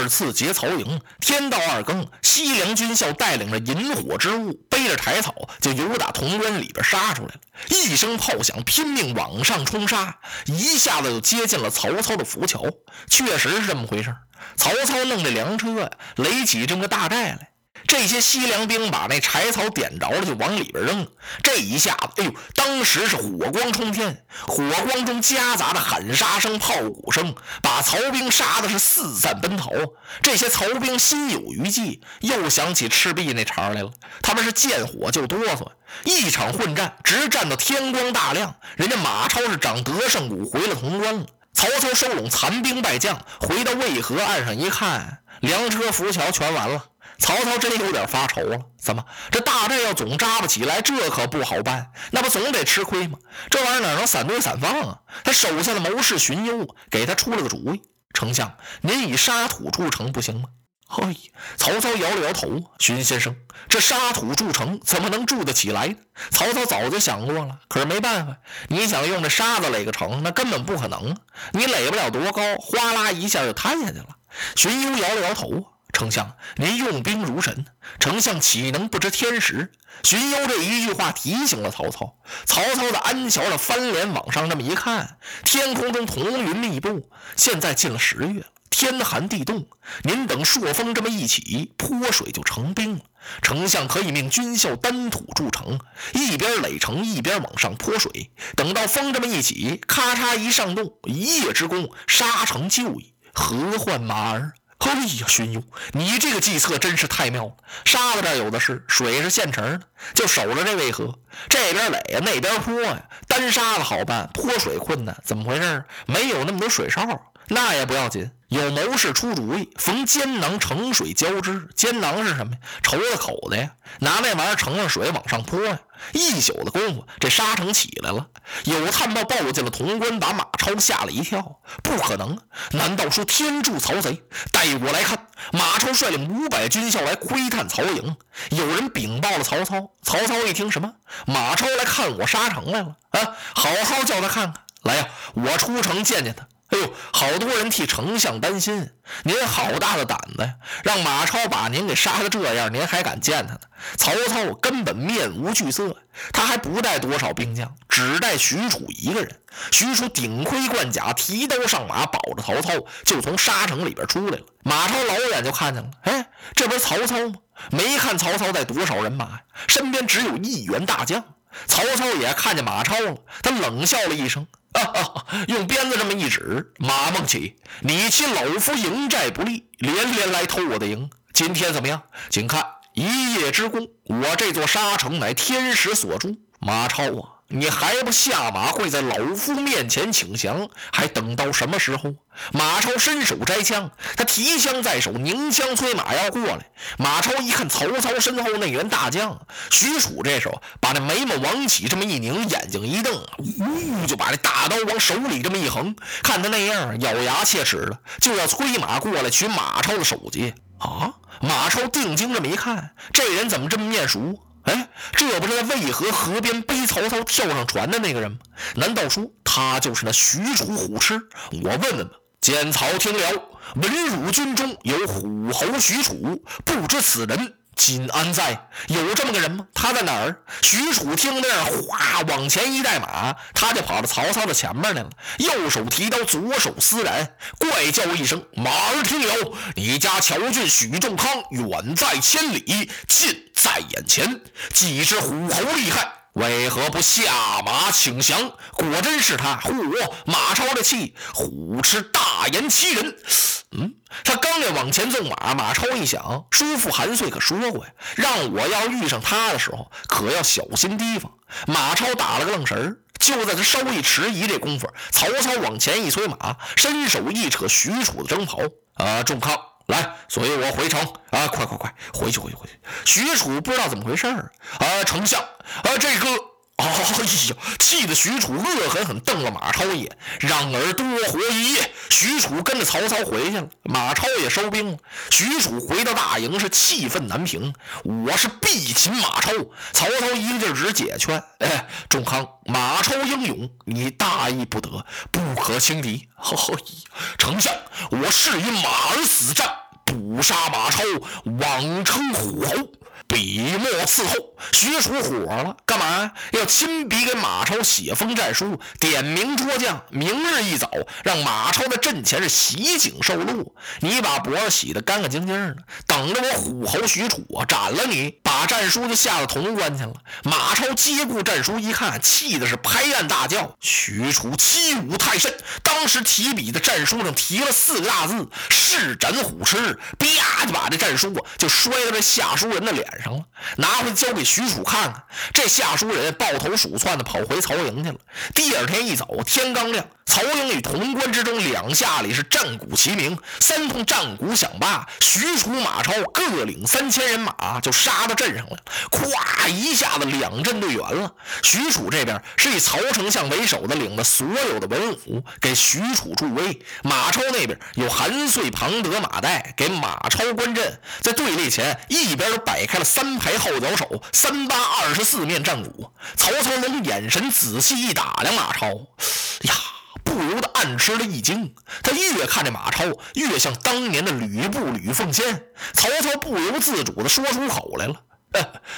二次劫曹营，天到二更，西凉军校带领着引火之物，背着柴草，就由打潼关里边杀出来了。一声炮响，拼命往上冲杀，一下子就接近了曹操的浮桥。确实是这么回事曹操弄这粮车呀，垒起这么个大寨来。这些西凉兵把那柴草点着了，就往里边扔。这一下子，哎呦，当时是火光冲天，火光中夹杂着喊杀声、炮鼓声，把曹兵杀的是四散奔逃。这些曹兵心有余悸，又想起赤壁那茬来了。他们是见火就哆嗦，一场混战直战到天光大亮。人家马超是长得胜鼓回了潼关了。曹操收拢残兵败将，回到渭河岸上一看，粮车浮桥全完了。曹操真有点发愁了，怎么这大寨要总扎不起来，这可不好办，那不总得吃亏吗？这玩意儿哪能散堆散放啊？他手下的谋士荀攸给他出了个主意：“丞相，您以沙土筑城不行吗？”嘿，曹操摇了摇头：“荀先生，这沙土筑城怎么能筑得起来呢？”曹操早就想过了，可是没办法，你想用这沙子垒个城，那根本不可能！你垒不了多高，哗啦一下就塌下去了。荀攸摇了摇头。丞相，您用兵如神，丞相岂能不知天时？荀攸这一句话提醒了曹操。曹操的安桥的翻脸往上这么一看，天空中彤云密布。现在进了十月了，天寒地冻。您等朔风这么一起，泼水就成冰了。丞相可以命军校担土筑城，一边垒城一边往上泼水。等到风这么一起，咔嚓一上冻，一夜之功，沙城就矣。何患马儿？哎呀，荀攸，你这个计策真是太妙了！沙子这有的是，水是现成的，就守着这渭河，这边垒呀，那边泼呀。单沙子好办，泼水困难，怎么回事？没有那么多水哨，那也不要紧。有谋士出主意，逢尖囊盛水浇之。尖囊是什么呀？绸子口子呀，拿那玩意儿盛上水往上泼呀。一宿的功夫，这沙城起来了。有探报报进了潼关，把马超吓了一跳。不可能！难道说天助曹贼？带我来看。马超率领五百军校来窥探曹营。有人禀报了曹操。曹操一听，什么？马超来看我沙城来了？啊，好好叫他看看。来呀，我出城见见他。哎呦，好多人替丞相担心。您好大的胆子呀！让马超把您给杀的这样，您还敢见他呢？曹操根本面无惧色，他还不带多少兵将，只带许褚一个人。许褚顶盔贯甲，提刀上马，保着曹操就从沙城里边出来了。马超老远就看见了，哎，这不是曹操吗？没看曹操带多少人马呀？身边只有一员大将。曹操也看见马超了，他冷笑了一声。用鞭子这么一指，马孟起，你欺老夫营寨不利，连连来偷我的营。今天怎么样？请看一夜之功，我这座沙城乃天时所铸。马超啊！你还不下马跪在老夫面前请降？还等到什么时候？马超伸手摘枪，他提枪在手，拧枪催马要过来。马超一看曹操身后那员大将许褚，这时候把那眉毛往起这么一拧，眼睛一瞪，呜，就把这大刀往手里这么一横，看他那样，咬牙切齿的就要催马过来取马超的首级啊！马超定睛这么一看，这人怎么这么面熟？哎，这不是在渭河河边背曹操跳上船的那个人吗？难道说他就是那许褚虎痴？我问问吧。见曹听了，文汝军中有虎侯许褚，不知此人。今安在？有这么个人吗？他在哪儿？许褚听那儿，哗，往前一带马，他就跑到曹操的前面来了。右手提刀，左手撕髯，怪叫一声：“马儿听了！你家乔俊许仲康远在千里，近在眼前。几只虎猴厉害。”为何不下马请降？果真是他！嚯！马超的气，虎痴大言欺人。嗯，他刚要往前纵马，马超一想，叔父韩遂可说过呀，让我要遇上他的时候，可要小心提防。马超打了个愣神，就在他稍一迟疑这功夫，曹操往前一催马，伸手一扯许褚的征袍，啊，仲康来，所以我回城啊，快快快，回去回去回去。许褚不知道怎么回事儿啊，丞相啊，这个。哎呀！气得许褚恶狠狠瞪了马超一眼，让儿多活一夜。许褚跟着曹操回去了，马超也收兵了。许褚回到大营是气愤难平，我是必擒马超。曹操一个劲儿直解劝：“哎，仲康，马超英勇，你大意不得，不可轻敌。”嘿，丞相，我誓与马儿死战，捕杀马超，枉称虎侯。笔墨伺候，许褚火了，干嘛要亲笔给马超写封战书，点名捉将，明日一早让马超在阵前是袭警受禄。你把脖子洗得干干净净的，等着我虎侯许褚啊斩了你！把战书就下到潼关去了。马超接过战书一看，气的是拍案大叫：“许褚欺侮太甚！”当时提笔的战书上提了四个大字：“誓斩虎痴！”啪就把这战书啊就摔到这下书人的脸上。了，拿回去交给许褚看看。这下书人抱头鼠窜的跑回曹营去了。第二天一早，天刚亮。曹营与潼关之中，两下里是战鼓齐鸣，三通战鼓响罢，许褚、马超各领三千人马就杀到镇上了。咵一下子，两阵队圆了。许褚这边是以曹丞相为首的，领了所有的文武给许褚助威；马超那边有韩遂、庞德、马岱给马超观阵。在队列前一边摆开了三排号角手，三八二十四面战鼓。曹操龙眼神仔细一打量马超，呀！不由得暗吃了一惊，他越看这马超，越像当年的吕布吕奉先。曹操不由自主地说出口来了：“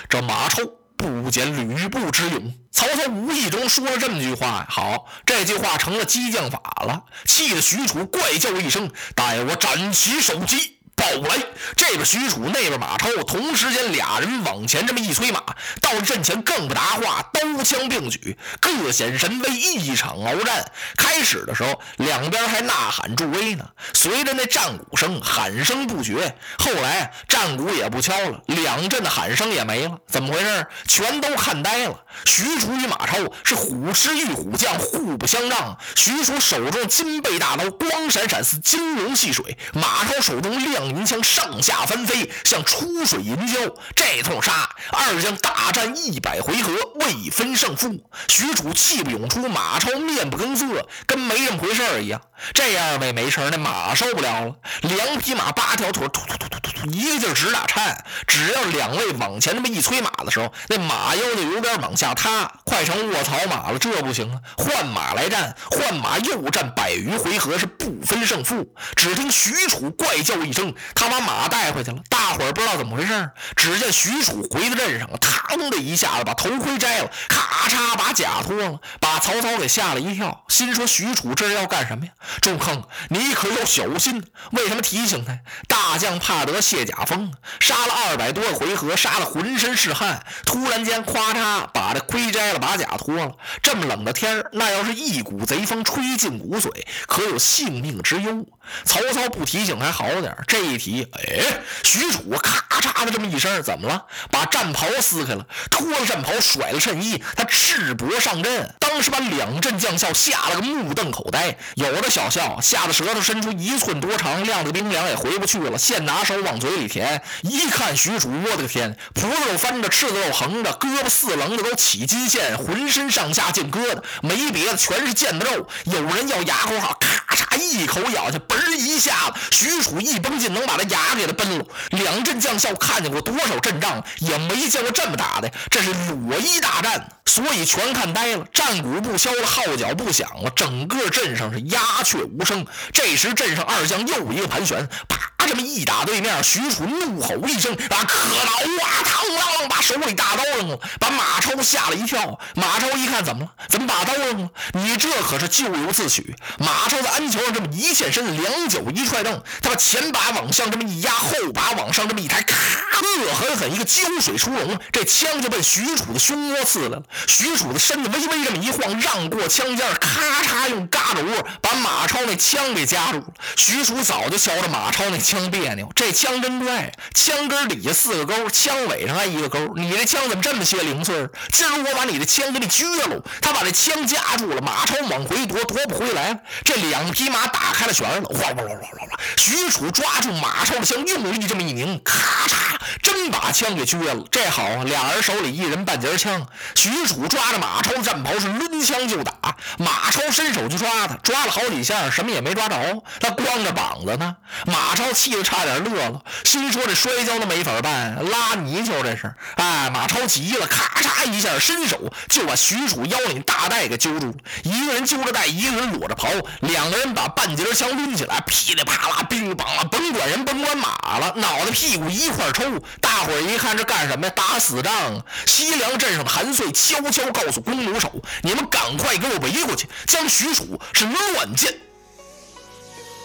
这马超不减吕布之勇。”曹操无意中说了这么句话，好，这句话成了激将法了，气得许褚怪叫一声：“待我斩其首级！”报来，这边许褚，那边马超，同时间俩人往前这么一催马，到了阵前更不答话，刀枪并举，各显神威，一场鏖战。开始的时候，两边还呐喊助威呢，随着那战鼓声，喊声不绝。后来战鼓也不敲了，两阵的喊声也没了，怎么回事？全都看呆了。许褚与马超是虎狮与虎将，互不相让。许褚手中金背大刀光闪闪似金龙戏水，马超手中亮。银枪上下翻飞，像出水银胶。这通杀，二将大战一百回合，未分胜负。许褚气不涌出，马超面不更色，跟没这么回事一样。这样呗，没事那马受不了了。两匹马，八条腿，突突突突突突，一个劲儿直打颤。只要两位往前那么一催马的时候，那马腰就有点往下塌，快成卧槽马了。这不行啊，换马来战。换马又战百余回合，是不分胜负。只听许褚怪叫一声。他把马带回去了，大伙儿不知道怎么回事。只见许褚回到镇上，嘡的一下子把头盔摘了，咔嚓把甲脱了，把曹操给吓了一跳，心说许褚这是要干什么呀？仲康，你可要小心！为什么提醒他？大将怕得卸甲风，杀了二百多个回合，杀得浑身是汗，突然间咔嚓把这盔摘了，把甲脱了。这么冷的天，那要是一股贼风吹进骨髓，可有性命之忧。曹操不提醒还好点这一提，哎，许褚咔嚓的这么一声，怎么了？把战袍撕开了，脱了战袍，甩了衬衣，他赤膊上阵。当时把两阵将校吓了个目瞪口呆，有的小校吓得舌头伸出一寸多长，晾着冰凉也回不去了，现拿手往嘴里填。一看许褚，我的个天，葡萄肉翻着，赤子肉横着，胳膊四棱子都起金线，浑身上下尽疙瘩，没别的，全是腱子肉。有人要牙口好，咔嚓一口咬下，嘣一下子，许褚一绷劲能把他牙给他崩了。两阵将校看见过多少阵仗，也没见过这么打的，这是裸衣大战。所以全看呆了，战鼓不敲了，号角不响了，整个镇上是鸦雀无声。这时镇上二将又一个盘旋，啪。这么一打对面，许褚怒吼一声：“啊，可恼啊！”嘡啷啷把手里大刀扔了，把马超吓了一跳。马超一看，怎么了？怎么把刀扔了？你这可是咎由自取！马超在鞍桥上这么一现身，两脚一踹蹬，他把前把往上这么一压，后把往上这么一抬，咔，恶狠狠一个浇水出笼，这枪就奔许褚的胸窝刺来了。许褚的身子微微这么一晃，让过枪尖，咔嚓用嘎肢窝把马超那枪给夹住了。许褚早就瞧着马超那枪别扭，这枪真怪，枪根底下四个钩，枪尾上还一个钩。你这枪怎么这么些零碎？今儿我把你的枪给你撅了。他把这枪夹住了，马超往回夺，夺不回来。这两匹马打开了旋了，哗哗哗哗哗！许褚抓住马超的枪，用力这么一拧，咔嚓，真把枪给撅了。这好啊，俩人手里一人半截枪。徐许褚抓着马超战袍是抡枪就打，马超伸手就抓他，抓了好几下，什么也没抓着，他光着膀子呢。马超气得差点乐了，心说这摔跤都没法办，拉泥鳅这是。哎，马超急了，咔嚓一下伸手就把许褚腰领大带给揪住了。一个人揪着带，一个人裸着袍，两个人把半截枪抡起来，噼里啪啦，乒乓了，甭管人，甭管马脑袋屁股一块抽。大伙儿一看这干什么呀？打死仗！西凉镇上的韩遂悄悄告诉弓弩手：“你们赶快给我围过去，将许褚是乱箭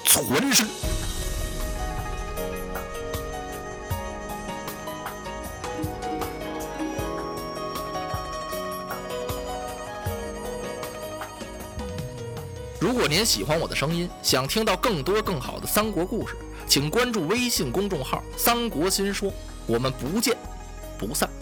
存身。”如果您喜欢我的声音，想听到更多更好的三国故事，请关注微信公众号“三国新说”，我们不见不散。